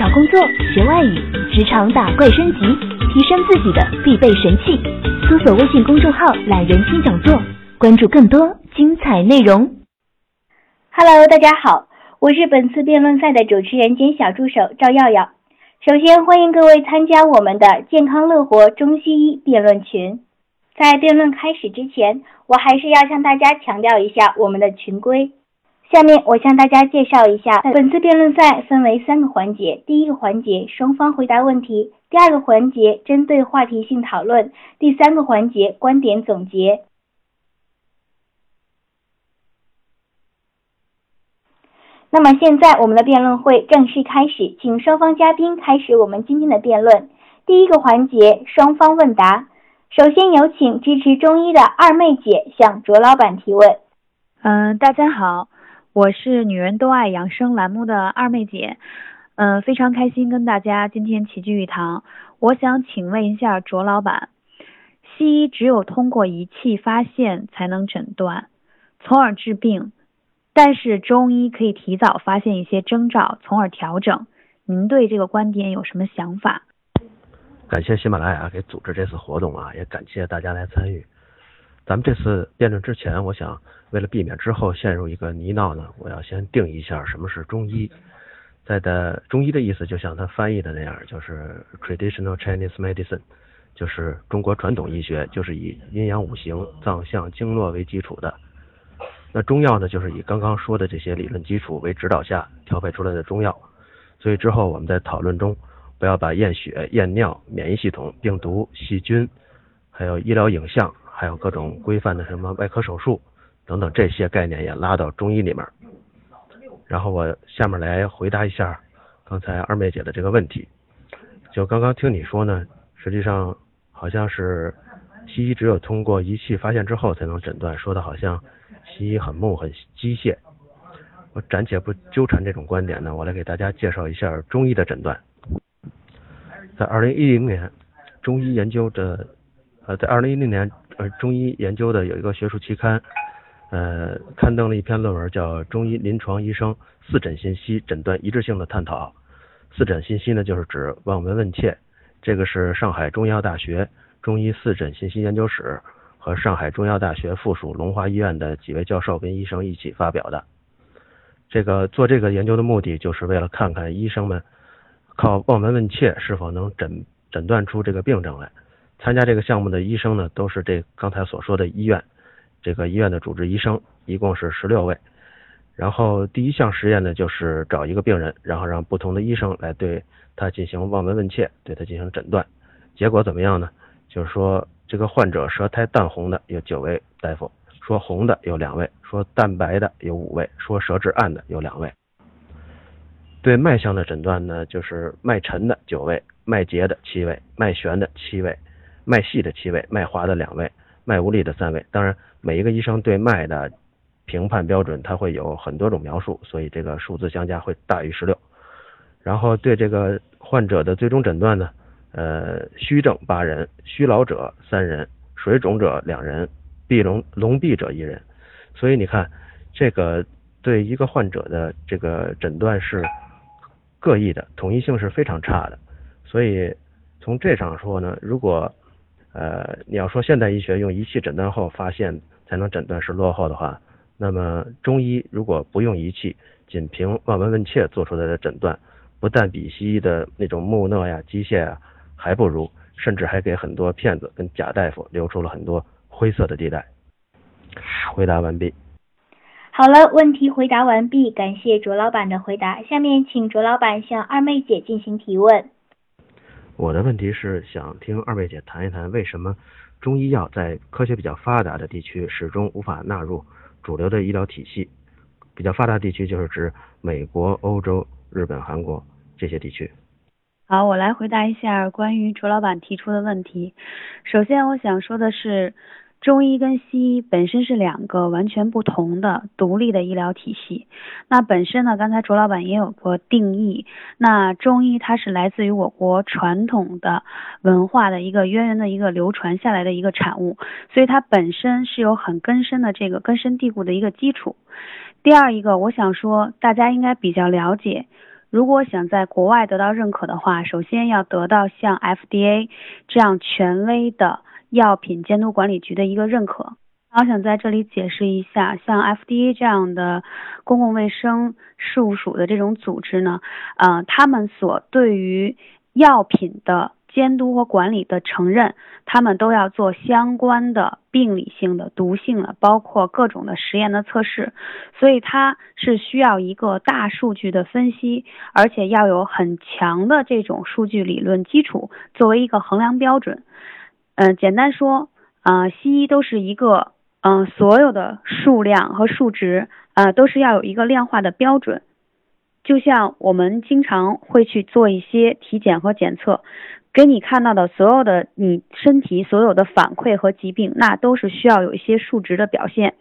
找工作、学外语、职场打怪升级、提升自己的必备神器。搜索微信公众号“懒人听讲座”，关注更多精彩内容。Hello，大家好，我是本次辩论赛的主持人兼小助手赵耀耀。首先欢迎各位参加我们的健康乐活中西医辩论群。在辩论开始之前，我还是要向大家强调一下我们的群规。下面我向大家介绍一下，本次辩论赛分为三个环节。第一个环节，双方回答问题；第二个环节，针对话题性讨论；第三个环节，观点总结。那么现在我们的辩论会正式开始，请双方嘉宾开始我们今天的辩论。第一个环节，双方问答。首先有请支持中医的二妹姐向卓老板提问。嗯，大家好。我是女人都爱养生栏目的二妹姐，嗯，非常开心跟大家今天齐聚一堂。我想请问一下卓老板，西医只有通过仪器发现才能诊断，从而治病，但是中医可以提早发现一些征兆，从而调整。您对这个观点有什么想法？感谢喜马拉雅给组织这次活动啊，也感谢大家来参与。咱们这次辩论之前，我想为了避免之后陷入一个泥淖呢，我要先定义一下什么是中医。在的中医的意思，就像他翻译的那样，就是 traditional Chinese medicine，就是中国传统医学，就是以阴阳五行、脏象、经络为基础的。那中药呢，就是以刚刚说的这些理论基础为指导下调配出来的中药。所以之后我们在讨论中，不要把验血、验尿、免疫系统、病毒、细菌，还有医疗影像。还有各种规范的什么外科手术等等这些概念也拉到中医里面。然后我下面来回答一下刚才二妹姐的这个问题。就刚刚听你说呢，实际上好像是西医只有通过仪器发现之后才能诊断，说的好像西医很木很机械。我暂且不纠缠这种观点呢，我来给大家介绍一下中医的诊断。在二零一零年，中医研究的呃，在二零一零年。呃，中医研究的有一个学术期刊，呃，刊登了一篇论文，叫《中医临床医生四诊信息诊断一致性的探讨》。四诊信息呢，就是指望闻问切，这个是上海中医药大学中医四诊信息研究室和上海中医药大学附属龙华医院的几位教授跟医生一起发表的。这个做这个研究的目的，就是为了看看医生们靠望闻问切是否能诊诊断出这个病症来。参加这个项目的医生呢，都是这刚才所说的医院，这个医院的主治医生，一共是十六位。然后第一项实验呢，就是找一个病人，然后让不同的医生来对他进行望闻问切，对他进行诊断。结果怎么样呢？就是说这个患者舌苔淡红的有九位大夫，说红的有两位，说淡白的有五位，说舌质暗的有两位。对脉象的诊断呢，就是脉沉的九位，脉结的七位，脉弦的七位。脉细的七位，脉滑的两位，脉无力的三位。当然，每一个医生对脉的评判标准，他会有很多种描述，所以这个数字相加会大于十六。然后对这个患者的最终诊断呢，呃，虚症八人，虚劳者三人，水肿者两人，闭龙龙闭者一人。所以你看，这个对一个患者的这个诊断是各异的，统一性是非常差的。所以从这上说呢，如果呃，你要说现代医学用仪器诊断后发现才能诊断是落后的话，那么中医如果不用仪器，仅凭望闻问切做出来的诊断，不但比西医的那种木讷呀、机械啊还不如，甚至还给很多骗子跟假大夫留出了很多灰色的地带。回答完毕。好了，问题回答完毕，感谢卓老板的回答。下面请卓老板向二妹姐进行提问。我的问题是想听二位姐谈一谈，为什么中医药在科学比较发达的地区始终无法纳入主流的医疗体系？比较发达地区就是指美国、欧洲、日本、韩国这些地区。好，我来回答一下关于卓老板提出的问题。首先，我想说的是。中医跟西医本身是两个完全不同的独立的医疗体系。那本身呢，刚才卓老板也有过定义。那中医它是来自于我国传统的文化的一个渊源的一个流传下来的一个产物，所以它本身是有很根深的这个根深蒂固的一个基础。第二一个，我想说大家应该比较了解如果想在国外得到认可的话，首先要得到像 FDA 这样权威的药品监督管理局的一个认可。我想在这里解释一下，像 FDA 这样的公共卫生事务署的这种组织呢，呃，他们所对于药品的监督和管理的承认，他们都要做相关的病理性的、毒性的，包括各种的实验的测试，所以它是需要一个大数据的分析，而且要有很强的这种数据理论基础作为一个衡量标准。嗯，简单说，啊，西医都是一个。嗯，所有的数量和数值啊，都是要有一个量化的标准。就像我们经常会去做一些体检和检测，给你看到的所有的你身体所有的反馈和疾病，那都是需要有一些数值的表现。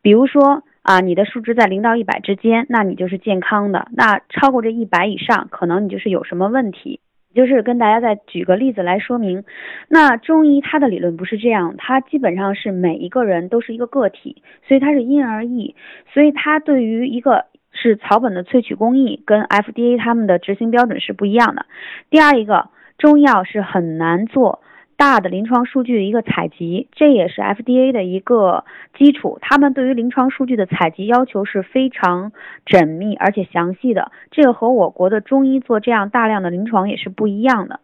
比如说啊，你的数值在零到一百之间，那你就是健康的；那超过这一百以上，可能你就是有什么问题。就是跟大家再举个例子来说明，那中医它的理论不是这样，它基本上是每一个人都是一个个体，所以它是因人而异，所以它对于一个是草本的萃取工艺跟 FDA 他们的执行标准是不一样的。第二一个，中药是很难做。大的临床数据的一个采集，这也是 FDA 的一个基础。他们对于临床数据的采集要求是非常缜密而且详细的，这个和我国的中医做这样大量的临床也是不一样的。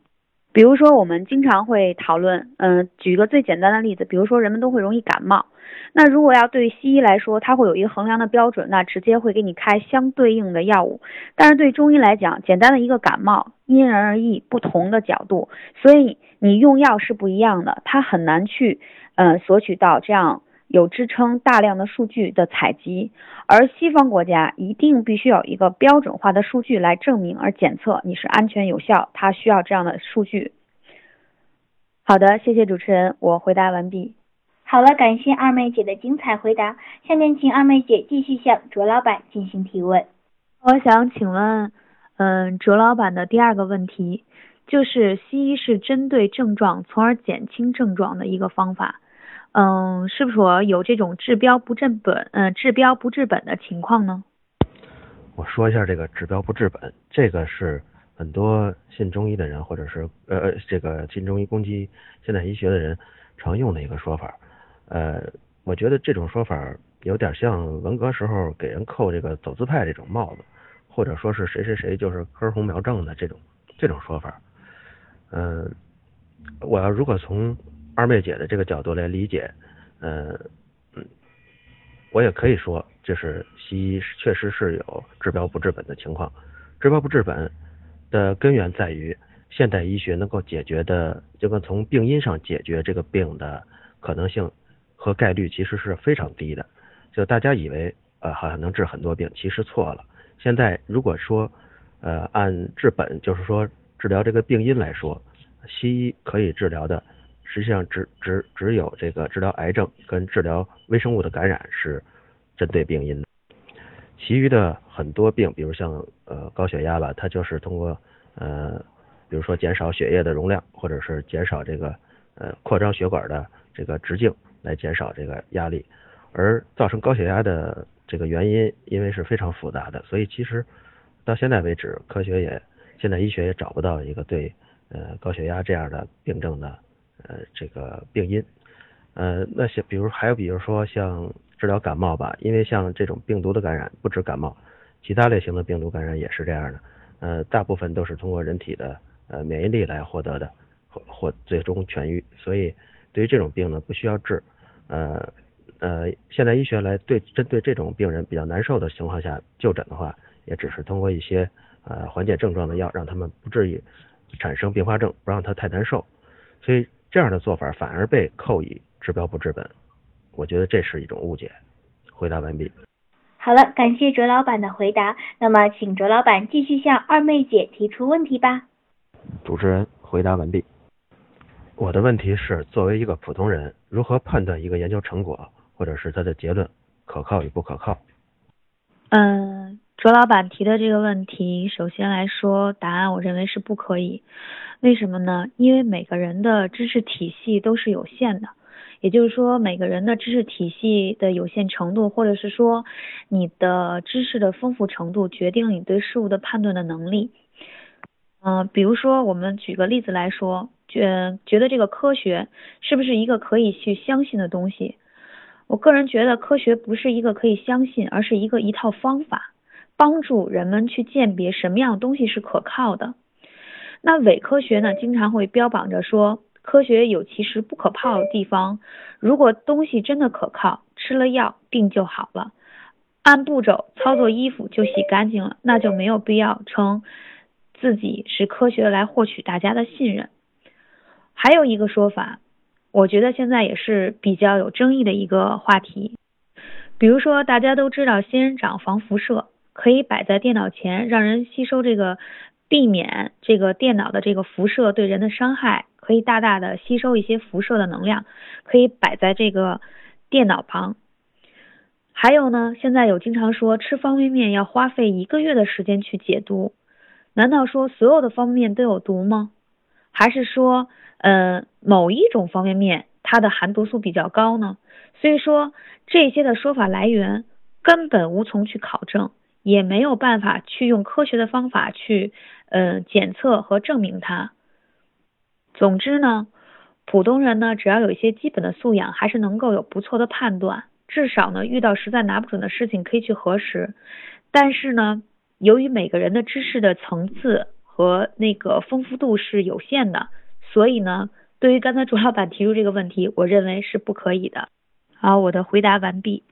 比如说，我们经常会讨论，嗯，举一个最简单的例子，比如说人们都会容易感冒。那如果要对西医来说，它会有一个衡量的标准，那直接会给你开相对应的药物。但是对中医来讲，简单的一个感冒，因人而异，不同的角度，所以你用药是不一样的，它很难去，呃，索取到这样有支撑大量的数据的采集。而西方国家一定必须有一个标准化的数据来证明而检测你是安全有效，它需要这样的数据。好的，谢谢主持人，我回答完毕。好了，感谢二妹姐的精彩回答。下面请二妹姐继续向卓老板进行提问。我想请问，嗯，卓老板的第二个问题就是西医是针对症状，从而减轻症状的一个方法。嗯，是不是说有这种治标不治本，嗯，治标不治本的情况呢？我说一下这个治标不治本，这个是很多信中医的人，或者是呃这个信中医攻击现代医学的人常用的一个说法。呃，我觉得这种说法有点像文革时候给人扣这个走资派这种帽子，或者说是谁谁谁就是根红苗正的这种这种说法。嗯，我要如果从二妹姐的这个角度来理解，嗯嗯，我也可以说，就是西医确实是有治标不治本的情况。治标不治本的根源在于现代医学能够解决的，就跟从病因上解决这个病的可能性。和概率其实是非常低的，就大家以为呃好像能治很多病，其实错了。现在如果说呃按治本，就是说治疗这个病因来说，西医可以治疗的，实际上只只只有这个治疗癌症跟治疗微生物的感染是针对病因的，其余的很多病，比如像呃高血压吧，它就是通过呃比如说减少血液的容量，或者是减少这个呃扩张血管的这个直径。来减少这个压力，而造成高血压的这个原因，因为是非常复杂的，所以其实到现在为止，科学也现在医学也找不到一个对呃高血压这样的病症的呃这个病因。呃，那些比如还有比如说像治疗感冒吧，因为像这种病毒的感染不止感冒，其他类型的病毒感染也是这样的，呃，大部分都是通过人体的呃免疫力来获得的，或或最终痊愈，所以。对于这种病呢，不需要治，呃呃，现代医学来对针对这种病人比较难受的情况下就诊的话，也只是通过一些呃缓解症状的药，让他们不至于产生并发症，不让他太难受。所以这样的做法反而被扣以治标不治本，我觉得这是一种误解。回答完毕。好了，感谢卓老板的回答。那么，请卓老板继续向二妹姐提出问题吧。主持人回答完毕。我的问题是，作为一个普通人，如何判断一个研究成果或者是它的结论可靠与不可靠？嗯，卓老板提的这个问题，首先来说，答案我认为是不可以。为什么呢？因为每个人的知识体系都是有限的，也就是说，每个人的知识体系的有限程度，或者是说你的知识的丰富程度，决定了你对事物的判断的能力。嗯，比如说，我们举个例子来说，觉觉得这个科学是不是一个可以去相信的东西？我个人觉得，科学不是一个可以相信，而是一个一套方法，帮助人们去鉴别什么样东西是可靠的。那伪科学呢，经常会标榜着说。科学有其实不可靠的地方，如果东西真的可靠，吃了药病就好了，按步骤操作衣服就洗干净了，那就没有必要称自己是科学来获取大家的信任。还有一个说法，我觉得现在也是比较有争议的一个话题，比如说大家都知道仙人掌防辐射，可以摆在电脑前让人吸收这个，避免这个电脑的这个辐射对人的伤害。可以大大的吸收一些辐射的能量，可以摆在这个电脑旁。还有呢，现在有经常说吃方便面要花费一个月的时间去解毒，难道说所有的方便面都有毒吗？还是说，呃，某一种方便面它的含毒素比较高呢？所以说这些的说法来源根本无从去考证，也没有办法去用科学的方法去，呃，检测和证明它。总之呢，普通人呢，只要有一些基本的素养，还是能够有不错的判断。至少呢，遇到实在拿不准的事情，可以去核实。但是呢，由于每个人的知识的层次和那个丰富度是有限的，所以呢，对于刚才朱老板提出这个问题，我认为是不可以的。好，我的回答完毕。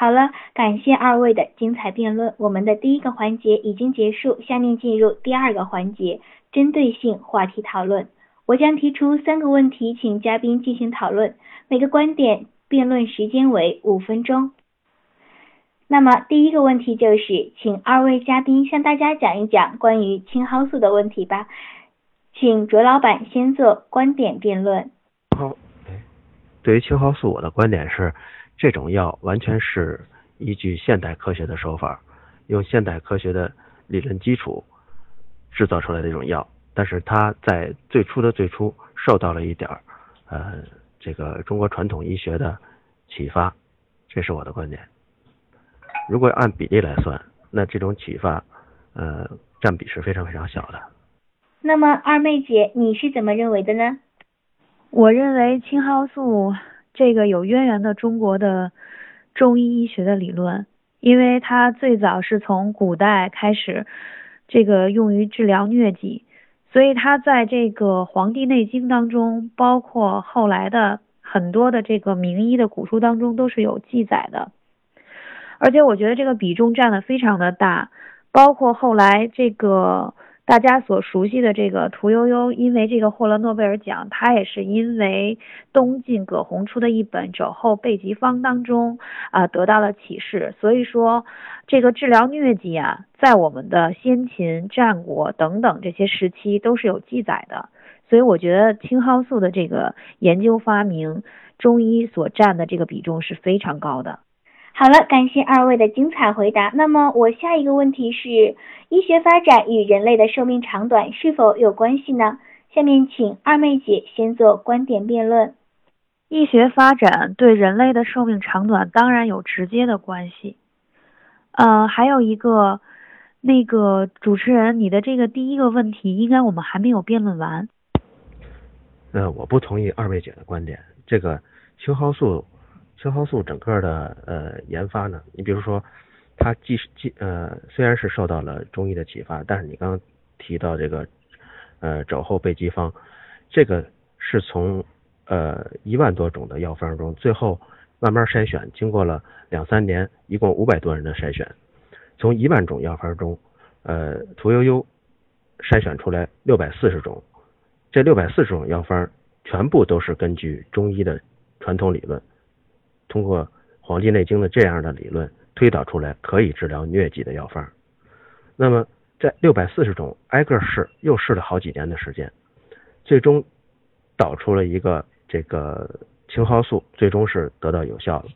好了，感谢二位的精彩辩论。我们的第一个环节已经结束，下面进入第二个环节，针对性话题讨论。我将提出三个问题，请嘉宾进行讨论。每个观点辩论时间为五分钟。那么第一个问题就是，请二位嘉宾向大家讲一讲关于青蒿素的问题吧。请卓老板先做观点辩论。好，对于青蒿素，我的观点是，这种药完全是依据现代科学的手法，用现代科学的理论基础制造出来的一种药。但是它在最初的最初受到了一点儿，呃，这个中国传统医学的启发，这是我的观点。如果按比例来算，那这种启发，呃，占比是非常非常小的。那么二妹姐，你是怎么认为的呢？我认为青蒿素这个有渊源的中国的中医医学的理论，因为它最早是从古代开始，这个用于治疗疟疾。所以它在这个《黄帝内经》当中，包括后来的很多的这个名医的古书当中都是有记载的，而且我觉得这个比重占的非常的大，包括后来这个。大家所熟悉的这个屠呦呦，因为这个获了诺贝尔奖，她也是因为东晋葛洪出的一本《肘后备急方》当中啊得到了启示。所以说，这个治疗疟疾啊，在我们的先秦、战国等等这些时期都是有记载的。所以我觉得青蒿素的这个研究发明，中医所占的这个比重是非常高的。好了，感谢二位的精彩回答。那么我下一个问题是，医学发展与人类的寿命长短是否有关系呢？下面请二妹姐先做观点辩论。医学发展对人类的寿命长短当然有直接的关系。呃，还有一个，那个主持人，你的这个第一个问题，应该我们还没有辩论完。呃，我不同意二位姐的观点。这个青蒿素。青蒿素整个的呃研发呢，你比如说，它既是既呃虽然是受到了中医的启发，但是你刚刚提到这个呃肘后备急方，这个是从呃一万多种的药方中，最后慢慢筛选，经过了两三年，一共五百多人的筛选，从一万种药方中，呃屠呦呦筛选出来六百四十种，这六百四十种药方全部都是根据中医的传统理论。通过《黄帝内经》的这样的理论推导出来可以治疗疟疾的药方，那么在六百四十种挨个试，又试了好几年的时间，最终导出了一个这个青蒿素，最终是得到有效的。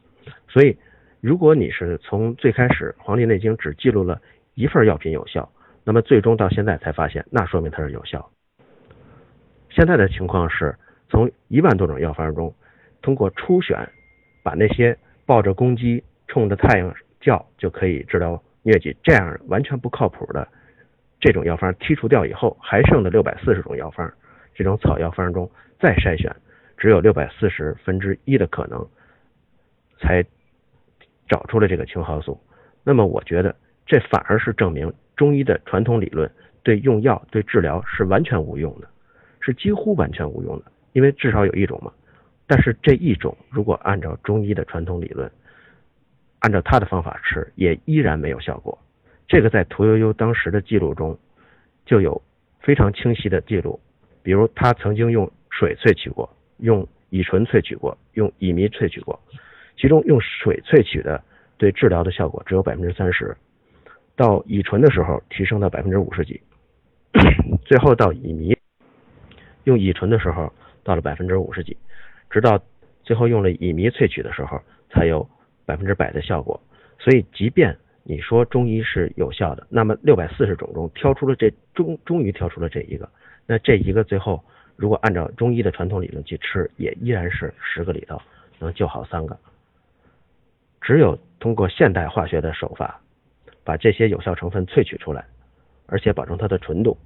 所以，如果你是从最开始《黄帝内经》只记录了一份药品有效，那么最终到现在才发现，那说明它是有效。现在的情况是从一万多种药方中。通过初选把那些抱着公鸡冲着太阳叫就可以治疗疟疾这样完全不靠谱的这种药方剔除掉以后，还剩的六百四十种药方，这种草药方中再筛选，只有六百四十分之一的可能才找出了这个青蒿素。那么我觉得这反而是证明中医的传统理论对用药对治疗是完全无用的，是几乎完全无用的，因为至少有一种嘛。但是这一种如果按照中医的传统理论，按照他的方法吃，也依然没有效果。这个在屠呦呦当时的记录中就有非常清晰的记录，比如他曾经用水萃取过，用乙醇萃取过，用乙醚萃取过，其中用水萃取的。对治疗的效果只有百分之三十，到乙醇的时候提升到百分之五十几，最后到乙醚，用乙醇的时候到了百分之五十几，直到最后用了乙醚萃取的时候才有百分之百的效果。所以，即便你说中医是有效的，那么六百四十种中挑出了这终终于挑出了这一个，那这一个最后如果按照中医的传统理论去吃，也依然是十个里头能救好三个。只有通过现代化学的手法，把这些有效成分萃取出来，而且保证它的纯度，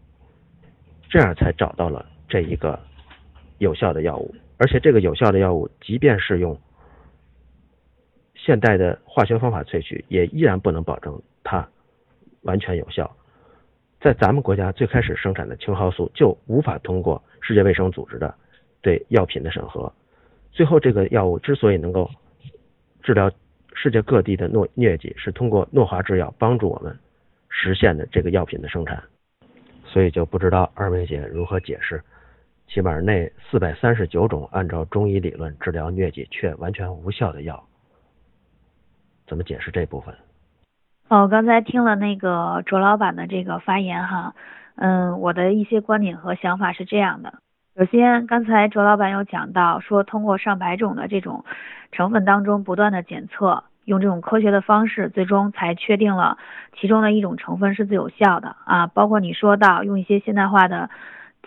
这样才找到了这一个有效的药物。而且这个有效的药物，即便是用现代的化学方法萃取，也依然不能保证它完全有效。在咱们国家最开始生产的青蒿素，就无法通过世界卫生组织的对药品的审核。最后，这个药物之所以能够治疗，世界各地的诺疟疾是通过诺华制药帮助我们实现的这个药品的生产，所以就不知道二位姐如何解释，起码那四百三十九种按照中医理论治疗疟疾却完全无效的药，怎么解释这部分？哦，刚才听了那个卓老板的这个发言哈，嗯，我的一些观点和想法是这样的。首先，刚才卓老板有讲到说，通过上百种的这种成分当中不断的检测，用这种科学的方式，最终才确定了其中的一种成分是最有效的啊。包括你说到用一些现代化的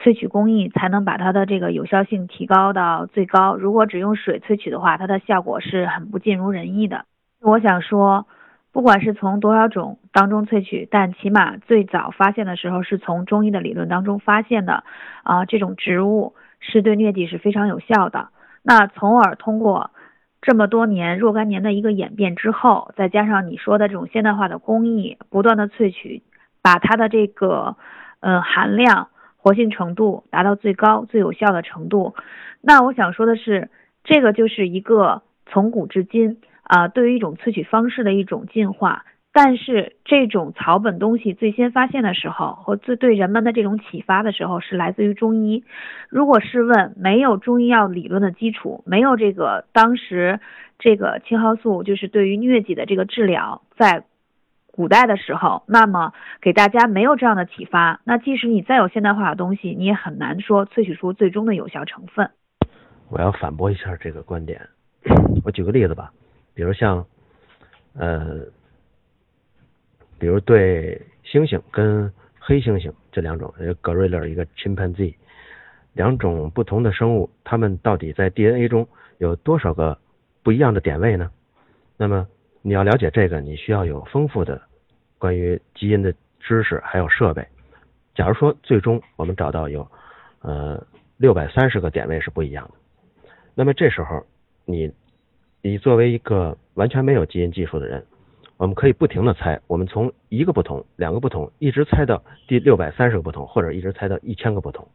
萃取工艺，才能把它的这个有效性提高到最高。如果只用水萃取的话，它的效果是很不尽如人意的。我想说。不管是从多少种当中萃取，但起码最早发现的时候是从中医的理论当中发现的啊，这种植物是对疟疾是非常有效的。那从而通过这么多年若干年的一个演变之后，再加上你说的这种现代化的工艺，不断的萃取，把它的这个嗯含量、活性程度达到最高、最有效的程度。那我想说的是，这个就是一个从古至今。啊，对于一种萃取方式的一种进化，但是这种草本东西最先发现的时候和最对人们的这种启发的时候是来自于中医。如果试问没有中医药理论的基础，没有这个当时这个青蒿素就是对于疟疾的这个治疗，在古代的时候，那么给大家没有这样的启发，那即使你再有现代化的东西，你也很难说萃取出最终的有效成分。我要反驳一下这个观点，我举个例子吧。比如像，呃，比如对猩猩跟黑猩猩这两种，一个 gorilla 一个 chimpanzee，两种不同的生物，它们到底在 DNA 中有多少个不一样的点位呢？那么你要了解这个，你需要有丰富的关于基因的知识还有设备。假如说最终我们找到有呃六百三十个点位是不一样的，那么这时候你。你作为一个完全没有基因技术的人，我们可以不停的猜，我们从一个不同、两个不同，一直猜到第六百三十个不同，或者一直猜到一千个不同。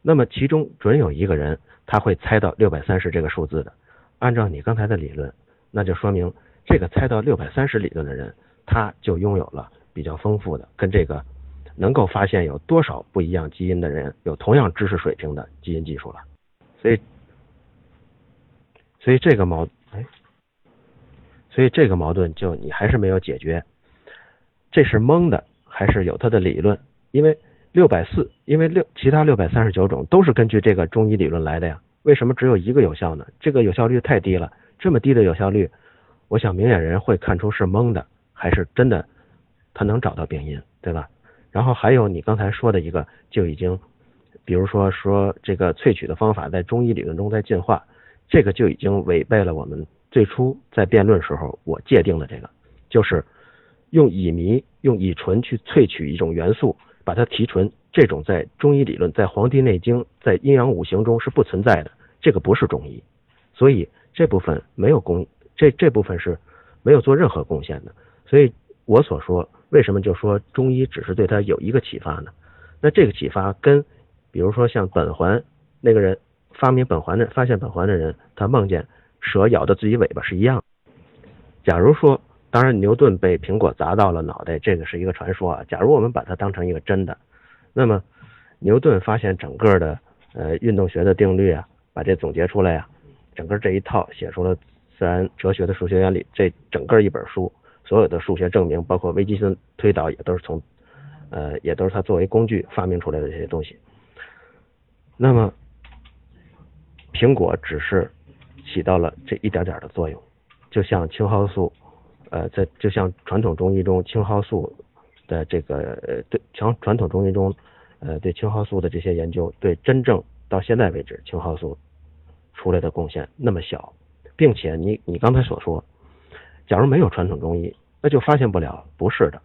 那么其中准有一个人他会猜到六百三十这个数字的。按照你刚才的理论，那就说明这个猜到六百三十理论的人，他就拥有了比较丰富的跟这个能够发现有多少不一样基因的人有同样知识水平的基因技术了。所以，所以这个矛。哎，所以这个矛盾就你还是没有解决，这是蒙的还是有它的理论？因为六百四，因为六其他六百三十九种都是根据这个中医理论来的呀，为什么只有一个有效呢？这个有效率太低了，这么低的有效率，我想明眼人会看出是蒙的，还是真的他能找到病因，对吧？然后还有你刚才说的一个，就已经，比如说说这个萃取的方法在中医理论中在进化。这个就已经违背了我们最初在辩论时候我界定的这个，就是用乙醚、用乙醇去萃取一种元素，把它提纯，这种在中医理论、在《黄帝内经》、在阴阳五行中是不存在的，这个不是中医，所以这部分没有贡，这这部分是没有做任何贡献的。所以我所说，为什么就说中医只是对他有一个启发呢？那这个启发跟，比如说像苯环那个人发明苯环的、发现苯环的人，他梦见蛇咬着自己尾巴是一样。假如说，当然牛顿被苹果砸到了脑袋，这个是一个传说啊。假如我们把它当成一个真的，那么牛顿发现整个的呃运动学的定律啊，把这总结出来呀，整个这一套写出了自然哲学的数学原理，这整个一本书所有的数学证明，包括微积分推导，也都是从。呃，也都是他作为工具发明出来的这些东西。那么，苹果只是起到了这一点点的作用，就像青蒿素，呃，在就像传统中医中青蒿素的这个呃对传传统中医中呃对青蒿素的这些研究，对真正到现在为止青蒿素出来的贡献那么小，并且你你刚才所说，假如没有传统中医，那就发现不了，不是的。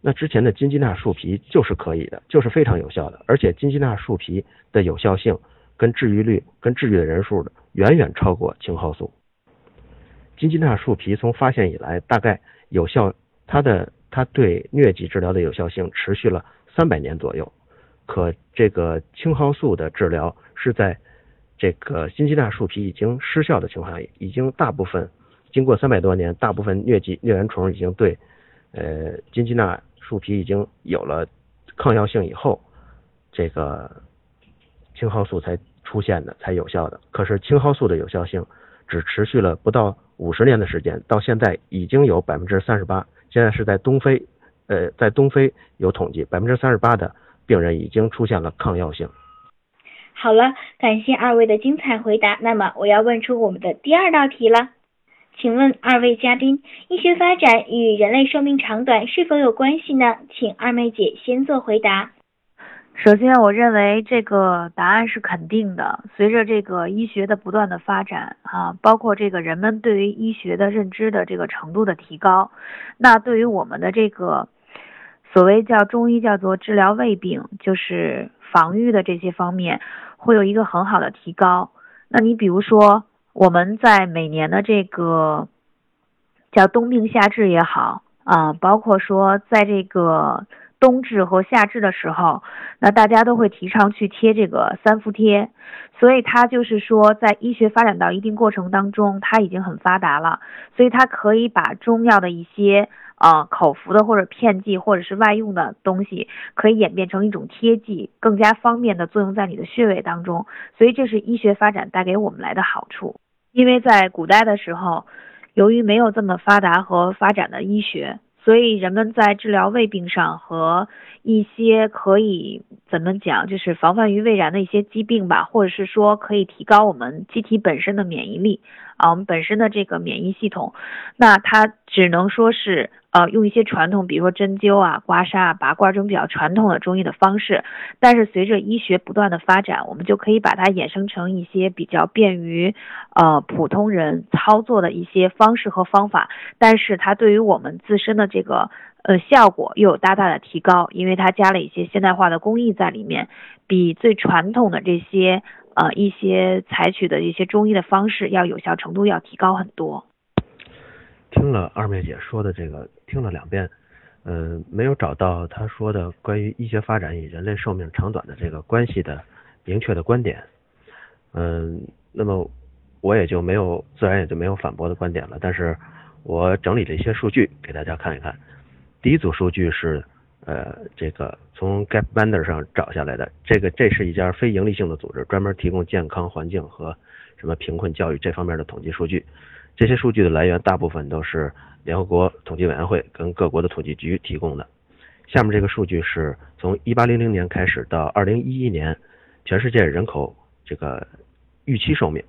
那之前的金鸡纳树皮就是可以的，就是非常有效的，而且金鸡纳树皮的有效性跟治愈率、跟治愈的人数的远远超过青蒿素。金鸡纳树皮从发现以来，大概有效，它的它对疟疾治疗的有效性持续了三百年左右。可这个青蒿素的治疗是在这个金鸡纳树皮已经失效的情况下，已经大部分经过三百多年，大部分疟疾疟原虫已经对呃金鸡纳树皮已经有了抗药性以后，这个青蒿素才出现的，才有效的。可是青蒿素的有效性只持续了不到五十年的时间，到现在已经有百分之三十八。现在是在东非，呃，在东非有统计，百分之三十八的病人已经出现了抗药性。好了，感谢二位的精彩回答。那么我要问出我们的第二道题了。请问二位嘉宾，医学发展与人类寿命长短是否有关系呢？请二妹姐先做回答。首先，我认为这个答案是肯定的。随着这个医学的不断的发展，啊，包括这个人们对于医学的认知的这个程度的提高，那对于我们的这个所谓叫中医叫做治疗胃病，就是防御的这些方面，会有一个很好的提高。那你比如说。我们在每年的这个叫冬病夏治也好啊，包括说在这个冬至和夏至的时候，那大家都会提倡去贴这个三伏贴，所以它就是说在医学发展到一定过程当中，它已经很发达了，所以它可以把中药的一些。啊，口服的或者片剂或者是外用的东西，可以演变成一种贴剂，更加方便的作用在你的穴位当中。所以这是医学发展带给我们来的好处。因为在古代的时候，由于没有这么发达和发展的医学，所以人们在治疗胃病上和一些可以怎么讲，就是防范于未然的一些疾病吧，或者是说可以提高我们机体本身的免疫力啊，我们本身的这个免疫系统，那它只能说是。呃，用一些传统，比如说针灸啊、刮痧啊、拔罐这种比较传统的中医的方式，但是随着医学不断的发展，我们就可以把它衍生成一些比较便于呃普通人操作的一些方式和方法，但是它对于我们自身的这个呃效果又有大大的提高，因为它加了一些现代化的工艺在里面，比最传统的这些呃一些采取的一些中医的方式要有效程度要提高很多。听了二妹姐说的这个，听了两遍，嗯，没有找到她说的关于医学发展与人类寿命长短的这个关系的明确的观点，嗯，那么我也就没有，自然也就没有反驳的观点了。但是我整理了一些数据给大家看一看。第一组数据是，呃，这个从 Gapminder 上找下来的，这个这是一家非盈利性的组织，专门提供健康环境和什么贫困教育这方面的统计数据。这些数据的来源大部分都是联合国统计委员会跟各国的统计局提供的。下面这个数据是从1800年开始到2011年，全世界人口这个预期寿命，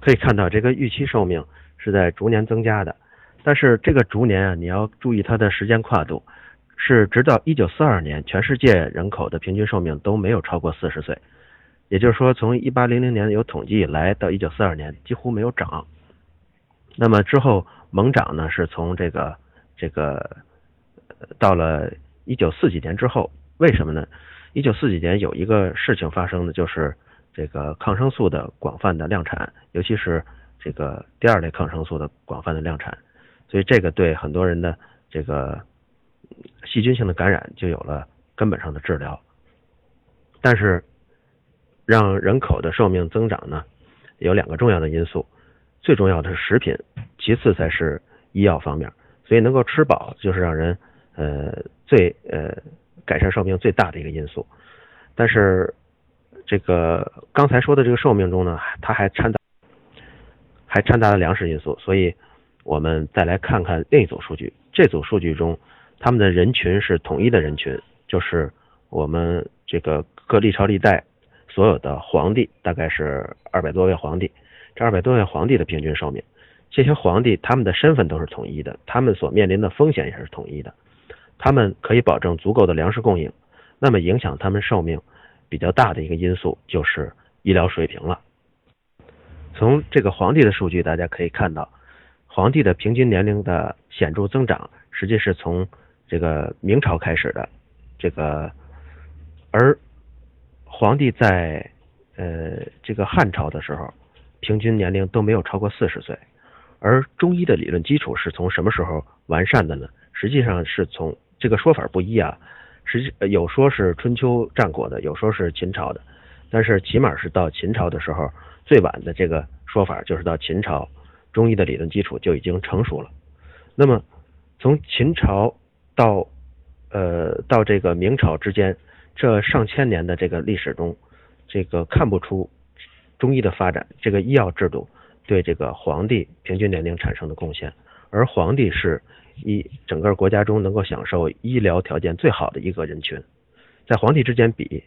可以看到这个预期寿命是在逐年增加的。但是这个逐年啊，你要注意它的时间跨度，是直到1942年，全世界人口的平均寿命都没有超过40岁。也就是说，从一八零零年有统计以来到一九四二年几乎没有涨。那么之后猛涨呢，是从这个这个到了一九四几年之后，为什么呢？一九四几年有一个事情发生的，就是这个抗生素的广泛的量产，尤其是这个第二类抗生素的广泛的量产，所以这个对很多人的这个细菌性的感染就有了根本上的治疗。但是让人口的寿命增长呢，有两个重要的因素，最重要的是食品，其次才是医药方面。所以能够吃饱，就是让人呃最呃改善寿命最大的一个因素。但是这个刚才说的这个寿命中呢，它还掺杂还掺杂了粮食因素。所以我们再来看看另一组数据，这组数据中他们的人群是统一的人群，就是我们这个各历朝历代。所有的皇帝大概是二百多位皇帝，这二百多位皇帝的平均寿命，这些皇帝他们的身份都是统一的，他们所面临的风险也是统一的，他们可以保证足够的粮食供应，那么影响他们寿命比较大的一个因素就是医疗水平了。从这个皇帝的数据大家可以看到，皇帝的平均年龄的显著增长，实际是从这个明朝开始的，这个而。皇帝在呃这个汉朝的时候，平均年龄都没有超过四十岁，而中医的理论基础是从什么时候完善的呢？实际上是从这个说法不一啊，实际有说是春秋战国的，有说是秦朝的，但是起码是到秦朝的时候，最晚的这个说法就是到秦朝，中医的理论基础就已经成熟了。那么从秦朝到呃到这个明朝之间。这上千年的这个历史中，这个看不出中医的发展，这个医药制度对这个皇帝平均年龄产生的贡献，而皇帝是一整个国家中能够享受医疗条件最好的一个人群，在皇帝之间比，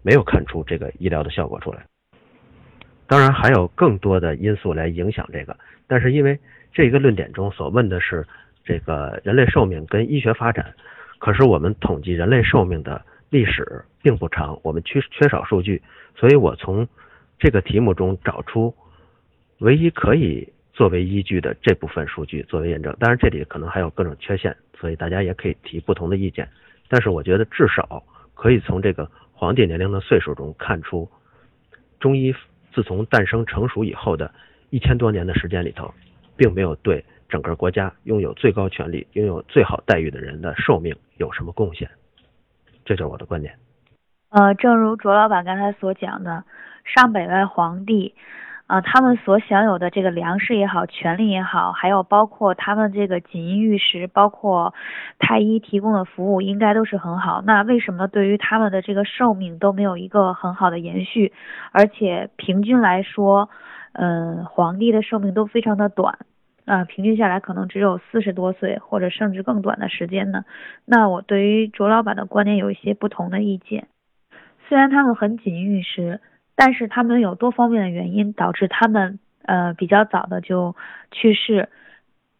没有看出这个医疗的效果出来。当然还有更多的因素来影响这个，但是因为这一个论点中所问的是这个人类寿命跟医学发展，可是我们统计人类寿命的。历史并不长，我们缺缺少数据，所以我从这个题目中找出唯一可以作为依据的这部分数据作为验证。当然，这里可能还有各种缺陷，所以大家也可以提不同的意见。但是，我觉得至少可以从这个皇帝年龄的岁数中看出，中医自从诞生成熟以后的一千多年的时间里头，并没有对整个国家拥有最高权力、拥有最好待遇的人的寿命有什么贡献。这就是我的观点。呃，正如卓老板刚才所讲的，上百位皇帝，啊，他们所享有的这个粮食也好，权利也好，还有包括他们这个锦衣玉食，包括太医提供的服务，应该都是很好。那为什么对于他们的这个寿命都没有一个很好的延续？而且平均来说，嗯，皇帝的寿命都非常的短。呃，平均下来可能只有四十多岁，或者甚至更短的时间呢。那我对于卓老板的观点有一些不同的意见。虽然他们很锦衣玉食，但是他们有多方面的原因导致他们呃比较早的就去世。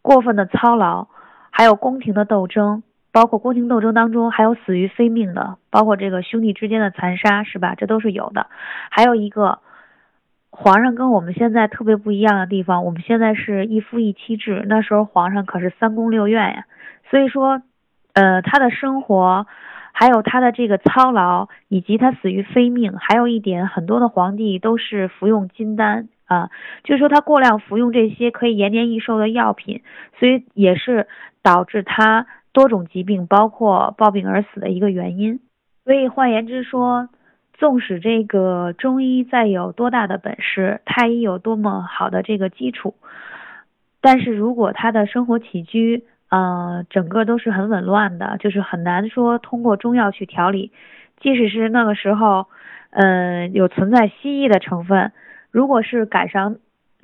过分的操劳，还有宫廷的斗争，包括宫廷斗争当中还有死于非命的，包括这个兄弟之间的残杀，是吧？这都是有的。还有一个。皇上跟我们现在特别不一样的地方，我们现在是一夫一妻制，那时候皇上可是三宫六院呀。所以说，呃，他的生活，还有他的这个操劳，以及他死于非命，还有一点，很多的皇帝都是服用金丹啊，就是说他过量服用这些可以延年益寿的药品，所以也是导致他多种疾病，包括暴病而死的一个原因。所以换言之说。纵使这个中医再有多大的本事，太医有多么好的这个基础，但是如果他的生活起居，呃，整个都是很紊乱的，就是很难说通过中药去调理。即使是那个时候，嗯，有存在西医的成分，如果是赶上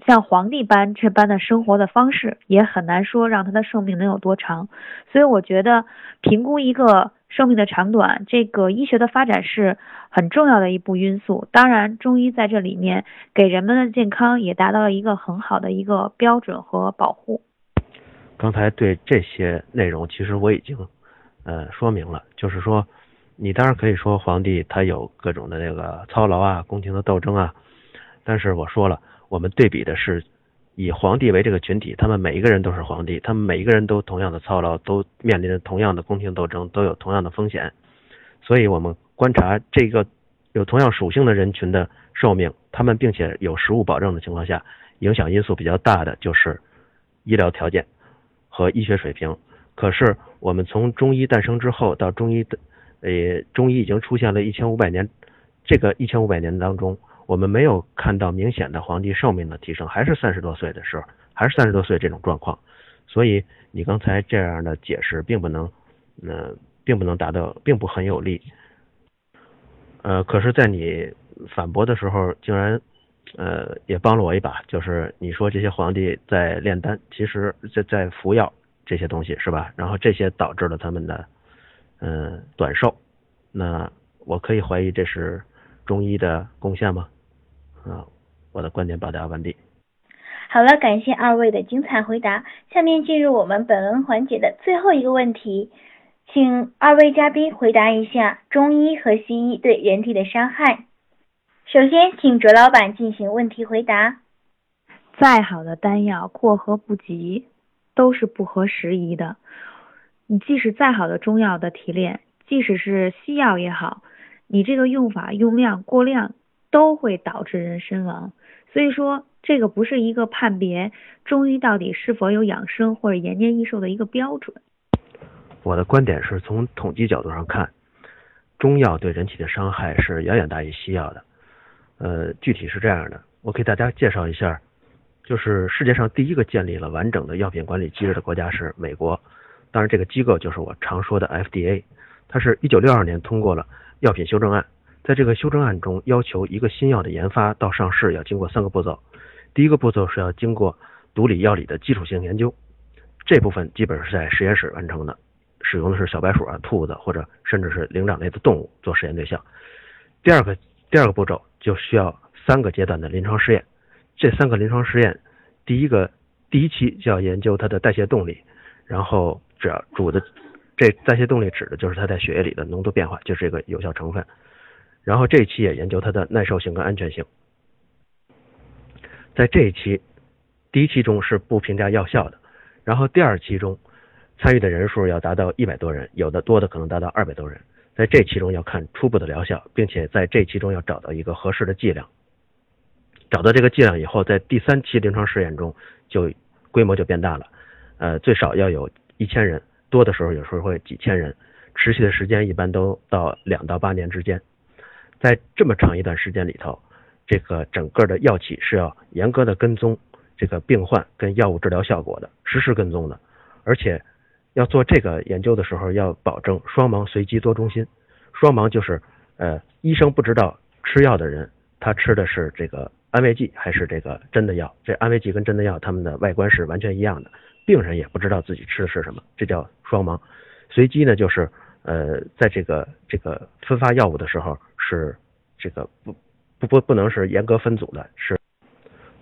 像皇帝般这般的生活的方式，也很难说让他的寿命能有多长。所以我觉得评估一个。寿命的长短，这个医学的发展是很重要的一部因素。当然，中医在这里面给人们的健康也达到了一个很好的一个标准和保护。刚才对这些内容，其实我已经呃说明了，就是说，你当然可以说皇帝他有各种的那个操劳啊、宫廷的斗争啊，但是我说了，我们对比的是以皇帝为这个群体，他们每一个人都是皇帝，他们每一个人都同样的操劳，都面临着同样的宫廷斗争，都有同样的风险，所以我们观察这个有同样属性的人群的寿命，他们并且有食物保证的情况下，影响因素比较大的就是医疗条件和医学水平。可是我们从中医诞生之后到中医的，呃，中医已经出现了一千五百年，这个一千五百年当中，我们没有看到明显的皇帝寿命的提升，还是三十多岁的时候，还是三十多岁这种状况。所以你刚才这样的解释并不能，呃，并不能达到，并不很有利。呃，可是，在你反驳的时候，竟然，呃，也帮了我一把，就是你说这些皇帝在炼丹，其实在在服药。这些东西是吧？然后这些导致了他们的嗯短寿。那我可以怀疑这是中医的贡献吗？啊，我的观点表达完毕。好了，感谢二位的精彩回答。下面进入我们本轮环节的最后一个问题，请二位嘉宾回答一下中医和西医对人体的伤害。首先，请卓老板进行问题回答。再好的丹药，过河不及。都是不合时宜的。你即使再好的中药的提炼，即使是西药也好，你这个用法用量过量，都会导致人身亡。所以说，这个不是一个判别中医到底是否有养生或者延年益寿的一个标准。我的观点是从统计角度上看，中药对人体的伤害是远远大于西药的。呃，具体是这样的，我给大家介绍一下。就是世界上第一个建立了完整的药品管理机制的国家是美国，当然这个机构就是我常说的 FDA，它是一九六二年通过了药品修正案，在这个修正案中要求一个新药的研发到上市要经过三个步骤，第一个步骤是要经过毒理药理的基础性研究，这部分基本是在实验室完成的，使用的是小白鼠啊、兔子或者甚至是灵长类的动物做实验对象，第二个第二个步骤就需要三个阶段的临床试验。这三个临床试验，第一个第一期就要研究它的代谢动力，然后主要主的这代谢动力指的就是它在血液里的浓度变化，就是这个有效成分。然后这一期也研究它的耐受性跟安全性。在这一期，第一期中是不评价药效的，然后第二期中参与的人数要达到一百多人，有的多的可能达到二百多人。在这期中要看初步的疗效，并且在这期中要找到一个合适的剂量。找到这个剂量以后，在第三期临床试验中就规模就变大了，呃，最少要有一千人，多的时候有时候会几千人，持续的时间一般都到两到八年之间。在这么长一段时间里头，这个整个的药企是要严格的跟踪这个病患跟药物治疗效果的，实时跟踪的，而且要做这个研究的时候要保证双盲随机多中心。双盲就是呃，医生不知道吃药的人他吃的是这个。安慰剂还是这个真的药？这安慰剂跟真的药，它们的外观是完全一样的，病人也不知道自己吃的是什么，这叫双盲。随机呢，就是呃，在这个这个分发药物的时候是这个不不不不能是严格分组的，是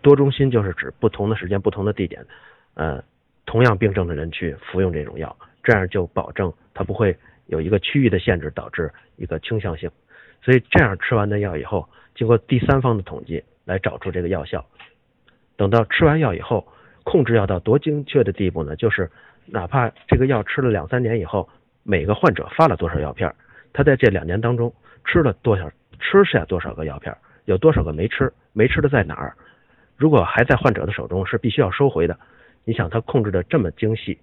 多中心，就是指不同的时间、不同的地点，呃，同样病症的人去服用这种药，这样就保证它不会有一个区域的限制，导致一个倾向性。所以这样吃完的药以后，经过第三方的统计。来找出这个药效。等到吃完药以后，控制要到多精确的地步呢？就是哪怕这个药吃了两三年以后，每个患者发了多少药片，他在这两年当中吃了多少，吃下多少个药片，有多少个没吃，没吃的在哪儿？如果还在患者的手中，是必须要收回的。你想他控制的这么精细，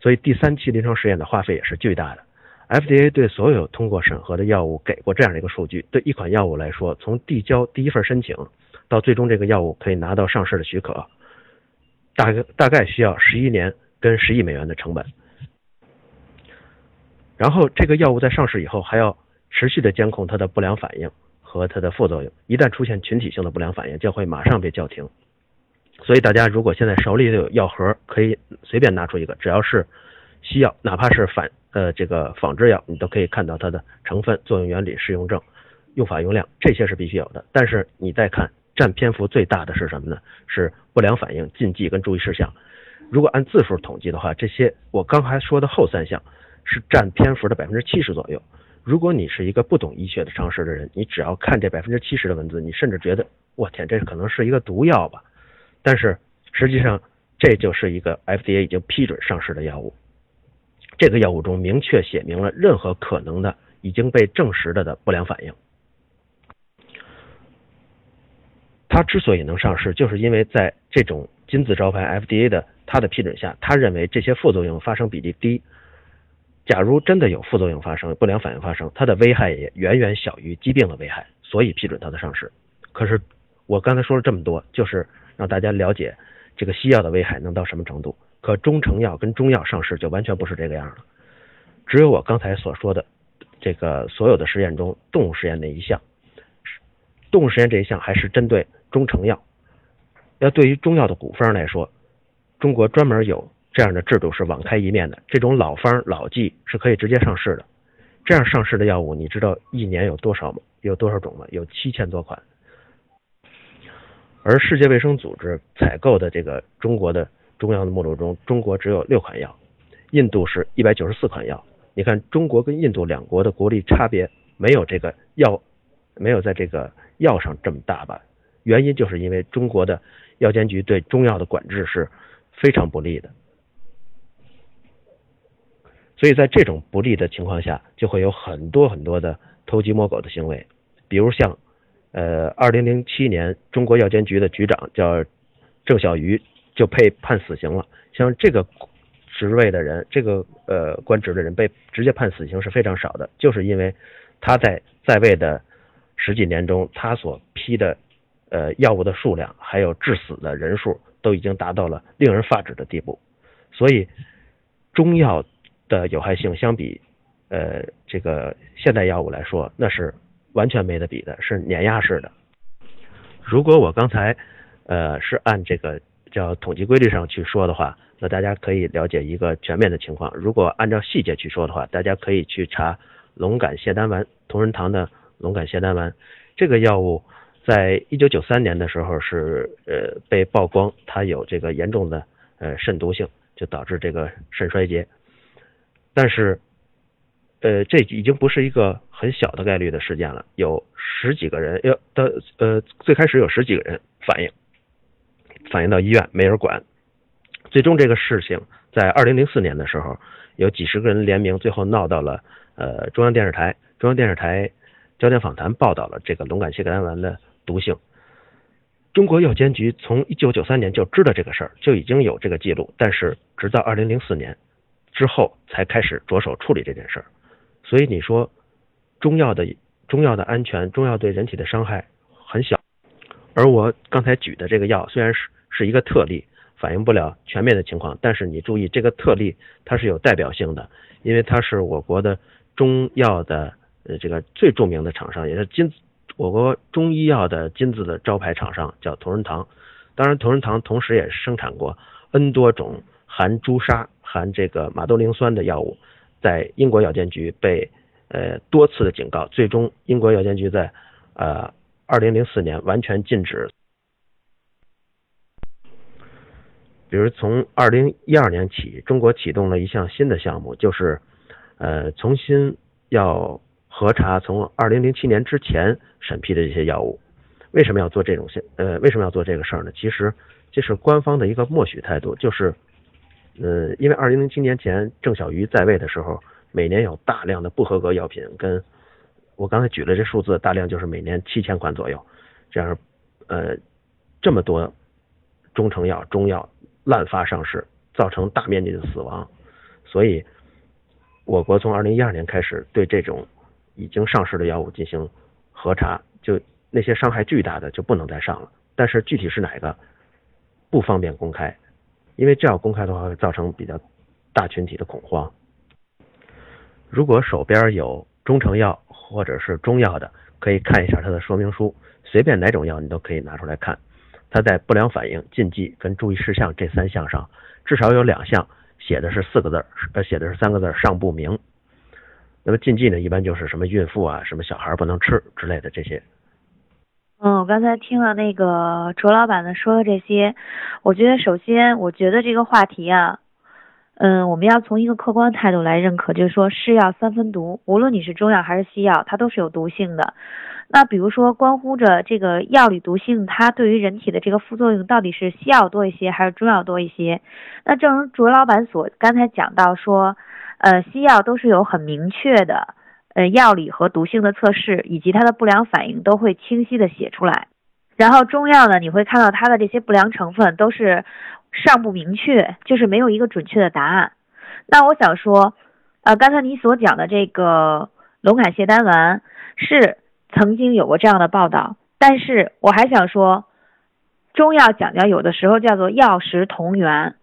所以第三期临床试验的花费也是巨大的。FDA 对所有通过审核的药物给过这样的一个数据：对一款药物来说，从递交第一份申请。到最终这个药物可以拿到上市的许可，大概大概需要十一年跟十亿美元的成本。然后这个药物在上市以后还要持续的监控它的不良反应和它的副作用，一旦出现群体性的不良反应，就会马上被叫停。所以大家如果现在手里有药盒，可以随便拿出一个，只要是西药，哪怕是反呃这个仿制药，你都可以看到它的成分、作用原理、适用症、用法用量，这些是必须有的。但是你再看。占篇幅最大的是什么呢？是不良反应、禁忌跟注意事项。如果按字数统计的话，这些我刚才说的后三项是占篇幅的百分之七十左右。如果你是一个不懂医学的常识的人，你只要看这百分之七十的文字，你甚至觉得我天，这可能是一个毒药吧？但是实际上，这就是一个 FDA 已经批准上市的药物。这个药物中明确写明了任何可能的已经被证实了的不良反应。它之所以能上市，就是因为在这种金字招牌 FDA 的它的批准下，他认为这些副作用发生比例低。假如真的有副作用发生、不良反应发生，它的危害也远远小于疾病的危害，所以批准它的上市。可是我刚才说了这么多，就是让大家了解这个西药的危害能到什么程度。可中成药跟中药上市就完全不是这个样了。只有我刚才所说的这个所有的实验中，动物实验那一项，动物实验这一项还是针对中成药。要对于中药的古方来说，中国专门有这样的制度是网开一面的，这种老方老剂是可以直接上市的。这样上市的药物，你知道一年有多少吗？有多少种吗？有七千多款。而世界卫生组织采购的这个中国的。中药的目录中，中国只有六款药，印度是一百九十四款药。你看，中国跟印度两国的国力差别没有这个药，没有在这个药上这么大吧？原因就是因为中国的药监局对中药的管制是非常不利的，所以在这种不利的情况下，就会有很多很多的偷鸡摸狗的行为。比如像，呃，二零零七年，中国药监局的局长叫郑小瑜。就被判死刑了。像这个职位的人，这个呃官职的人被直接判死刑是非常少的，就是因为他在在位的十几年中，他所批的呃药物的数量，还有致死的人数，都已经达到了令人发指的地步。所以中药的有害性相比呃这个现代药物来说，那是完全没得比的，是碾压式的。如果我刚才呃是按这个。叫统计规律上去说的话，那大家可以了解一个全面的情况。如果按照细节去说的话，大家可以去查龙胆泻丹丸，同仁堂的龙胆泻丹丸这个药物，在一九九三年的时候是呃被曝光它有这个严重的呃肾毒性，就导致这个肾衰竭。但是呃这已经不是一个很小的概率的事件了，有十几个人要的呃最开始有十几个人反映。反映到医院，没人管。最终这个事情在二零零四年的时候，有几十个人联名，最后闹到了呃中央电视台。中央电视台焦点访谈报道了这个龙感泻丹丸的毒性。中国药监局从一九九三年就知道这个事儿，就已经有这个记录，但是直到二零零四年之后才开始着手处理这件事儿。所以你说中药的中药的安全，中药对人体的伤害很小。而我刚才举的这个药虽然是是一个特例，反映不了全面的情况，但是你注意这个特例它是有代表性的，因为它是我国的中药的呃这个最著名的厂商，也是金我国中医药的金字的招牌厂商，叫同仁堂。当然，同仁堂同时也生产过 N 多种含朱砂、含这个马兜铃酸的药物，在英国药监局被呃多次的警告，最终英国药监局在呃。二零零四年完全禁止，比如从二零一二年起，中国启动了一项新的项目，就是呃重新要核查从二零零七年之前审批的这些药物。为什么要做这种现呃为什么要做这个事儿呢？其实这是官方的一个默许态度，就是呃因为二零零七年前郑小鱼在位的时候，每年有大量的不合格药品跟。我刚才举了这数字，大量就是每年七千款左右，这样，呃，这么多中成药、中药滥发上市，造成大面积的死亡，所以，我国从二零一二年开始对这种已经上市的药物进行核查，就那些伤害巨大的就不能再上了。但是具体是哪个，不方便公开，因为这样公开的话会造成比较大群体的恐慌。如果手边有中成药，或者是中药的，可以看一下它的说明书，随便哪种药你都可以拿出来看。它在不良反应、禁忌跟注意事项这三项上，至少有两项写的是四个字儿，呃，写的是三个字儿，尚不明。那么禁忌呢，一般就是什么孕妇啊、什么小孩不能吃之类的这些。嗯，我刚才听了那个卓老板的说的这些，我觉得首先，我觉得这个话题啊，嗯，我们要从一个客观态度来认可，就是说是药三分毒，无论你是中药还是西药，它都是有毒性的。那比如说，关乎着这个药理毒性，它对于人体的这个副作用到底是西药多一些还是中药多一些？那正如卓老板所刚才讲到说，呃，西药都是有很明确的呃药理和毒性的测试，以及它的不良反应都会清晰的写出来。然后中药呢，你会看到它的这些不良成分都是尚不明确，就是没有一个准确的答案。那我想说，呃，刚才你所讲的这个龙坎泻丹丸是曾经有过这样的报道，但是我还想说，中药讲究有的时候叫做药食同源，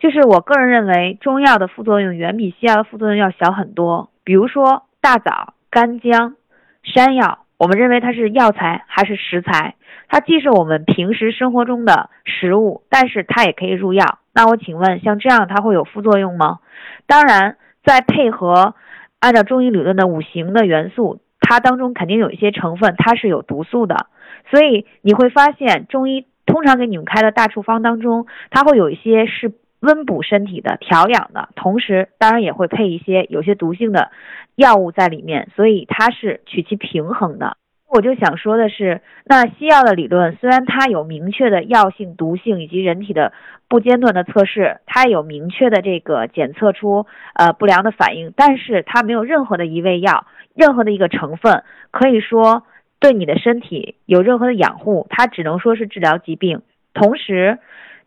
就是我个人认为中药的副作用远比西药的副作用要小很多。比如说大枣、干姜、山药，我们认为它是药材还是食材？它既是我们平时生活中的食物，但是它也可以入药。那我请问，像这样它会有副作用吗？当然，再配合按照中医理论的五行的元素，它当中肯定有一些成分它是有毒素的。所以你会发现，中医通常给你们开的大处方当中，它会有一些是温补身体的、调养的，同时当然也会配一些有些毒性的药物在里面，所以它是取其平衡的。我就想说的是，那西药的理论虽然它有明确的药性、毒性以及人体的不间断的测试，它有明确的这个检测出呃不良的反应，但是它没有任何的一味药、任何的一个成分可以说对你的身体有任何的养护，它只能说是治疗疾病。同时，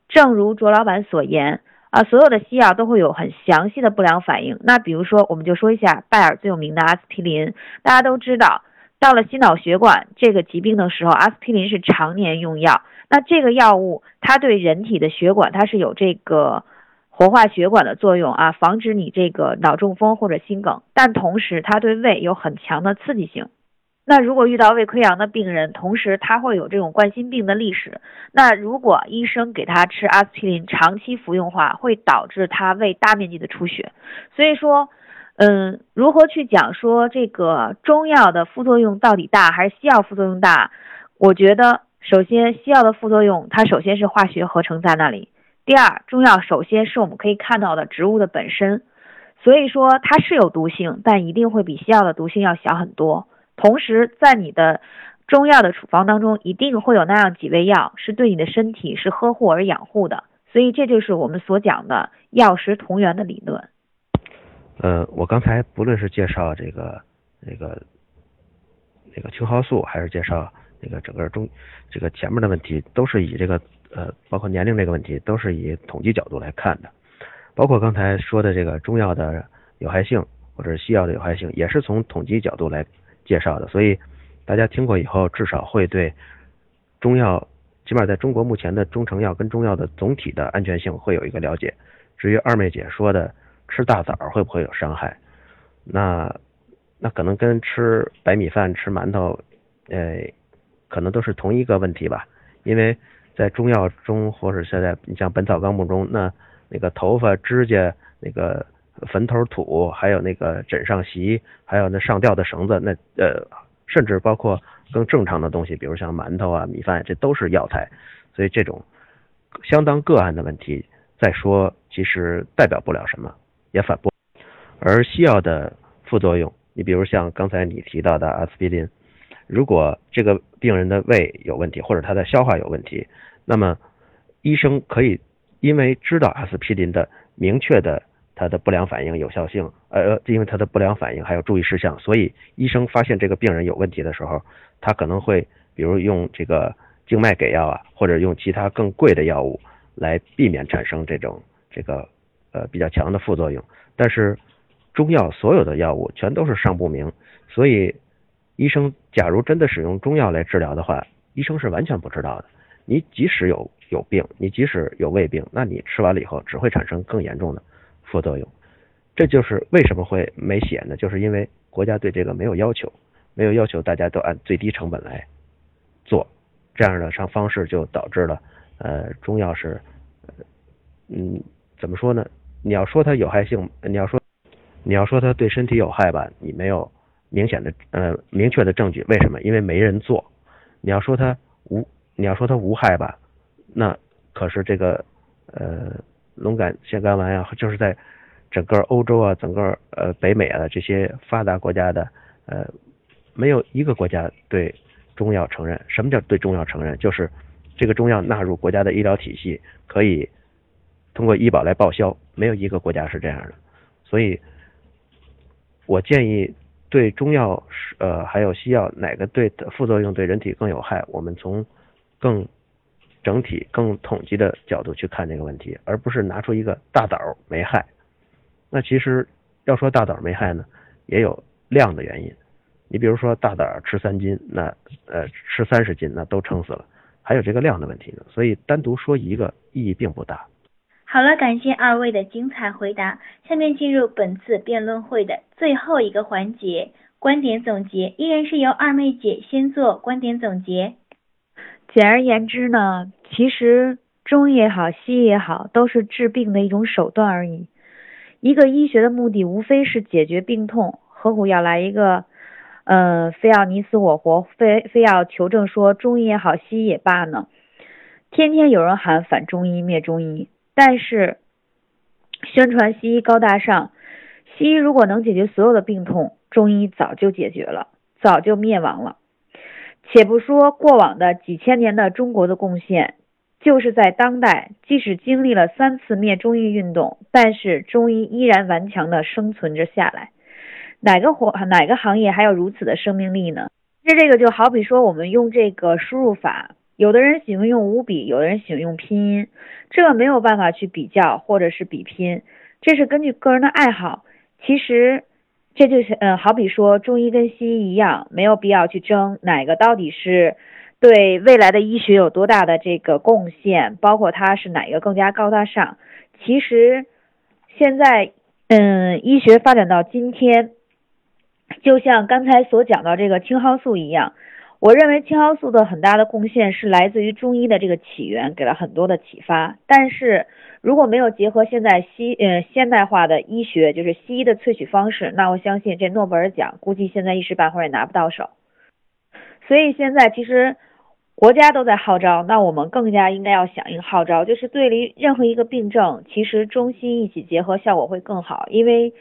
正如卓老板所言啊，所有的西药都会有很详细的不良反应。那比如说，我们就说一下拜耳最有名的阿司匹林，大家都知道。到了心脑血管这个疾病的时候，阿司匹林是常年用药。那这个药物它对人体的血管它是有这个活化血管的作用啊，防止你这个脑中风或者心梗。但同时它对胃有很强的刺激性。那如果遇到胃溃疡的病人，同时他会有这种冠心病的历史，那如果医生给他吃阿司匹林，长期服用的话，会导致他胃大面积的出血。所以说。嗯，如何去讲说这个中药的副作用到底大还是西药副作用大？我觉得，首先西药的副作用，它首先是化学合成在那里；第二，中药首先是我们可以看到的植物的本身，所以说它是有毒性，但一定会比西药的毒性要小很多。同时，在你的中药的处方当中，一定会有那样几味药是对你的身体是呵护而养护的，所以这就是我们所讲的药食同源的理论。呃，我刚才不论是介绍这个那个那个青蒿素，还是介绍那个整个中这个前面的问题，都是以这个呃，包括年龄这个问题，都是以统计角度来看的。包括刚才说的这个中药的有害性，或者西药的有害性，也是从统计角度来介绍的。所以大家听过以后，至少会对中药，起码在中国目前的中成药跟中药的总体的安全性会有一个了解。至于二妹姐说的。吃大枣会不会有伤害？那那可能跟吃白米饭、吃馒头，呃，可能都是同一个问题吧。因为在中药中，或者现在你像《本草纲目》中，那那个头发、指甲、那个坟头土，还有那个枕上席，还有那上吊的绳子，那呃，甚至包括更正常的东西，比如像馒头啊、米饭，这都是药材。所以这种相当个案的问题，再说其实代表不了什么。也反驳，而西药的副作用，你比如像刚才你提到的阿司匹林，如果这个病人的胃有问题，或者他的消化有问题，那么医生可以因为知道阿司匹林的明确的它的不良反应有效性，呃，因为它的不良反应还有注意事项，所以医生发现这个病人有问题的时候，他可能会比如用这个静脉给药啊，或者用其他更贵的药物来避免产生这种这个。呃，比较强的副作用，但是中药所有的药物全都是尚不明，所以医生假如真的使用中药来治疗的话，医生是完全不知道的。你即使有有病，你即使有胃病，那你吃完了以后只会产生更严重的副作用。这就是为什么会没写呢？就是因为国家对这个没有要求，没有要求大家都按最低成本来做，这样的上方式就导致了呃中药是嗯怎么说呢？你要说它有害性，你要说你要说它对身体有害吧，你没有明显的呃明确的证据，为什么？因为没人做。你要说它无，你要说它无害吧，那可是这个呃龙胆腺苷丸呀，就是在整个欧洲啊，整个呃北美啊这些发达国家的呃，没有一个国家对中药承认。什么叫对中药承认？就是这个中药纳入国家的医疗体系，可以通过医保来报销。没有一个国家是这样的。所以，我建议对中药呃还有西药哪个对的副作用对人体更有害，我们从更整体、更统计的角度去看这个问题，而不是拿出一个大枣没害。那其实要说大枣没害呢，也有量的原因。你比如说大枣吃三斤，那呃吃三十斤那都撑死了，还有这个量的问题呢。所以单独说一个意义并不大。好了，感谢二位的精彩回答。下面进入本次辩论会的最后一个环节——观点总结，依然是由二妹姐先做观点总结。简而言之呢，其实中医也好，西医也好，都是治病的一种手段而已。一个医学的目的无非是解决病痛，何苦要来一个，呃，非要你死我活，非非要求证说中医也好，西医也罢呢？天天有人喊反中医、灭中医，但是宣传西医高大上，西医如果能解决所有的病痛，中医早就解决了，早就灭亡了。且不说过往的几千年的中国的贡献，就是在当代，即使经历了三次灭中医运动，但是中医依然顽强的生存着下来。哪个活哪个行业还有如此的生命力呢？这这个就好比说，我们用这个输入法，有的人喜欢用五笔，有的人喜欢用拼音，这个没有办法去比较或者是比拼，这是根据个人的爱好。其实。这就是，嗯，好比说中医跟西医一样，没有必要去争哪个到底是对未来的医学有多大的这个贡献，包括它是哪个更加高大上。其实现在，嗯，医学发展到今天，就像刚才所讲到这个青蒿素一样，我认为青蒿素的很大的贡献是来自于中医的这个起源，给了很多的启发，但是。如果没有结合现在西呃现代化的医学，就是西医的萃取方式，那我相信这诺贝尔奖估计现在一时半会儿也拿不到手。所以现在其实国家都在号召，那我们更加应该要响应号召，就是对于任何一个病症，其实中西医一起结合效果会更好。因为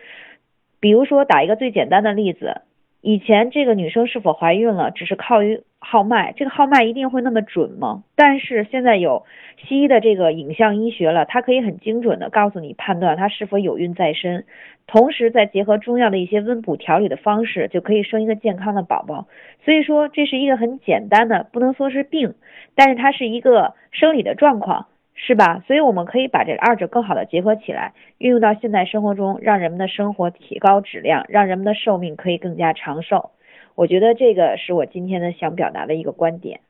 比如说打一个最简单的例子。以前这个女生是否怀孕了，只是靠于号脉，这个号脉一定会那么准吗？但是现在有西医的这个影像医学了，它可以很精准的告诉你判断她是否有孕在身，同时再结合中药的一些温补调理的方式，就可以生一个健康的宝宝。所以说这是一个很简单的，不能说是病，但是它是一个生理的状况。是吧？所以我们可以把这二者更好的结合起来，运用到现代生活中，让人们的生活提高质量，让人们的寿命可以更加长寿。我觉得这个是我今天的想表达的一个观点。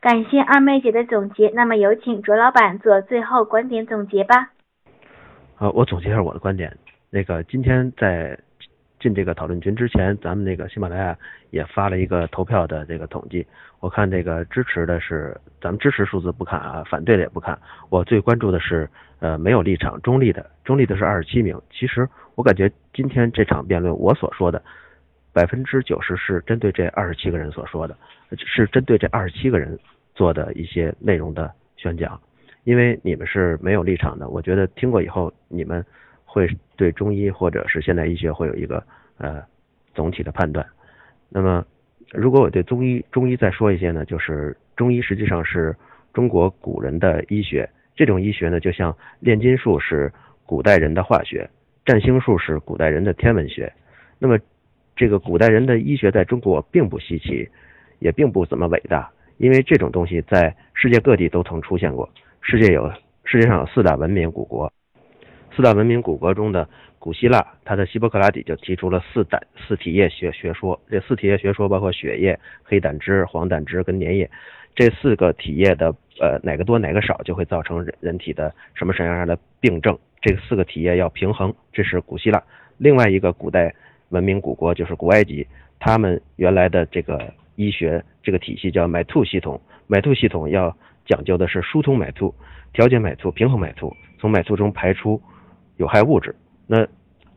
感谢二妹姐的总结，那么有请卓老板做最后观点总结吧。好，我总结一下我的观点。那个今天在。进这个讨论群之前，咱们那个喜马拉雅也发了一个投票的这个统计。我看这个支持的是，咱们支持数字不看啊，反对的也不看。我最关注的是，呃，没有立场、中立的，中立的是二十七名。其实我感觉今天这场辩论，我所说的百分之九十是针对这二十七个人所说的，是针对这二十七个人做的一些内容的宣讲。因为你们是没有立场的，我觉得听过以后你们。会对中医或者是现代医学会有一个呃总体的判断。那么，如果我对中医中医再说一些呢，就是中医实际上是中国古人的医学。这种医学呢，就像炼金术是古代人的化学，占星术是古代人的天文学。那么，这个古代人的医学在中国并不稀奇，也并不怎么伟大，因为这种东西在世界各地都曾出现过。世界有世界上有四大文明古国。四大文明古国中的古希腊，他的希波克拉底就提出了四胆四体液学学说。这四体液学说包括血液、黑胆汁、黄胆汁跟粘液。这四个体液的呃哪个多哪个少，就会造成人人体的什么什么样的病症。这四个体液要平衡，这是古希腊。另外一个古代文明古国就是古埃及，他们原来的这个医学这个体系叫买兔系统。买兔系统要讲究的是疏通买兔、调节买兔、平衡买兔，从买兔中排出。有害物质。那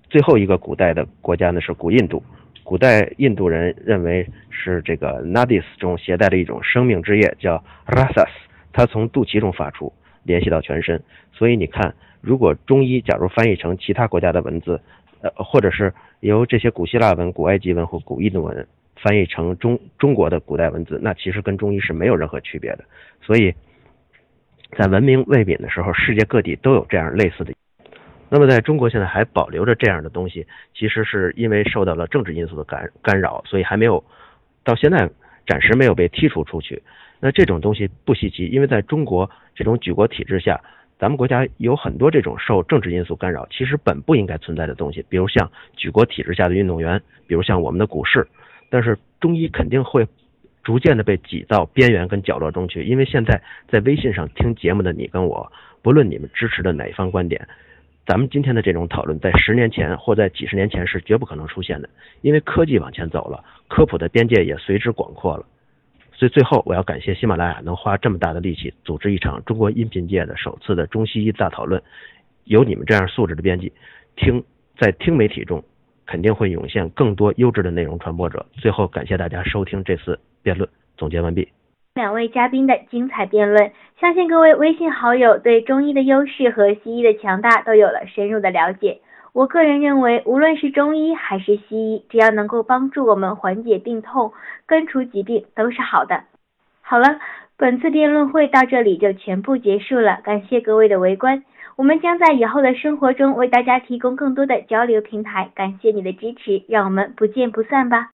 最后一个古代的国家呢是古印度。古代印度人认为是这个 nadis 中携带的一种生命之液，叫 rasas，它从肚脐中发出。联系到全身。所以你看，如果中医假如翻译成其他国家的文字，呃，或者是由这些古希腊文、古埃及文或古印度文翻译成中中国的古代文字，那其实跟中医是没有任何区别的。所以，在文明未泯的时候，世界各地都有这样类似的。那么，在中国现在还保留着这样的东西，其实是因为受到了政治因素的干干扰，所以还没有到现在暂时没有被剔除出去。那这种东西不稀奇，因为在中国这种举国体制下，咱们国家有很多这种受政治因素干扰，其实本不应该存在的东西，比如像举国体制下的运动员，比如像我们的股市。但是中医肯定会逐渐的被挤到边缘跟角落中去，因为现在在微信上听节目的你跟我，不论你们支持的哪一方观点。咱们今天的这种讨论，在十年前或在几十年前是绝不可能出现的，因为科技往前走了，科普的边界也随之广阔了。所以最后，我要感谢喜马拉雅能花这么大的力气组织一场中国音频界的首次的中西医大讨论。有你们这样素质的编辑，听在听媒体中肯定会涌现更多优质的内容传播者。最后，感谢大家收听这次辩论，总结完毕。两位嘉宾的精彩辩论，相信各位微信好友对中医的优势和西医的强大都有了深入的了解。我个人认为，无论是中医还是西医，只要能够帮助我们缓解病痛、根除疾病，都是好的。好了，本次辩论会到这里就全部结束了，感谢各位的围观。我们将在以后的生活中为大家提供更多的交流平台，感谢你的支持，让我们不见不散吧。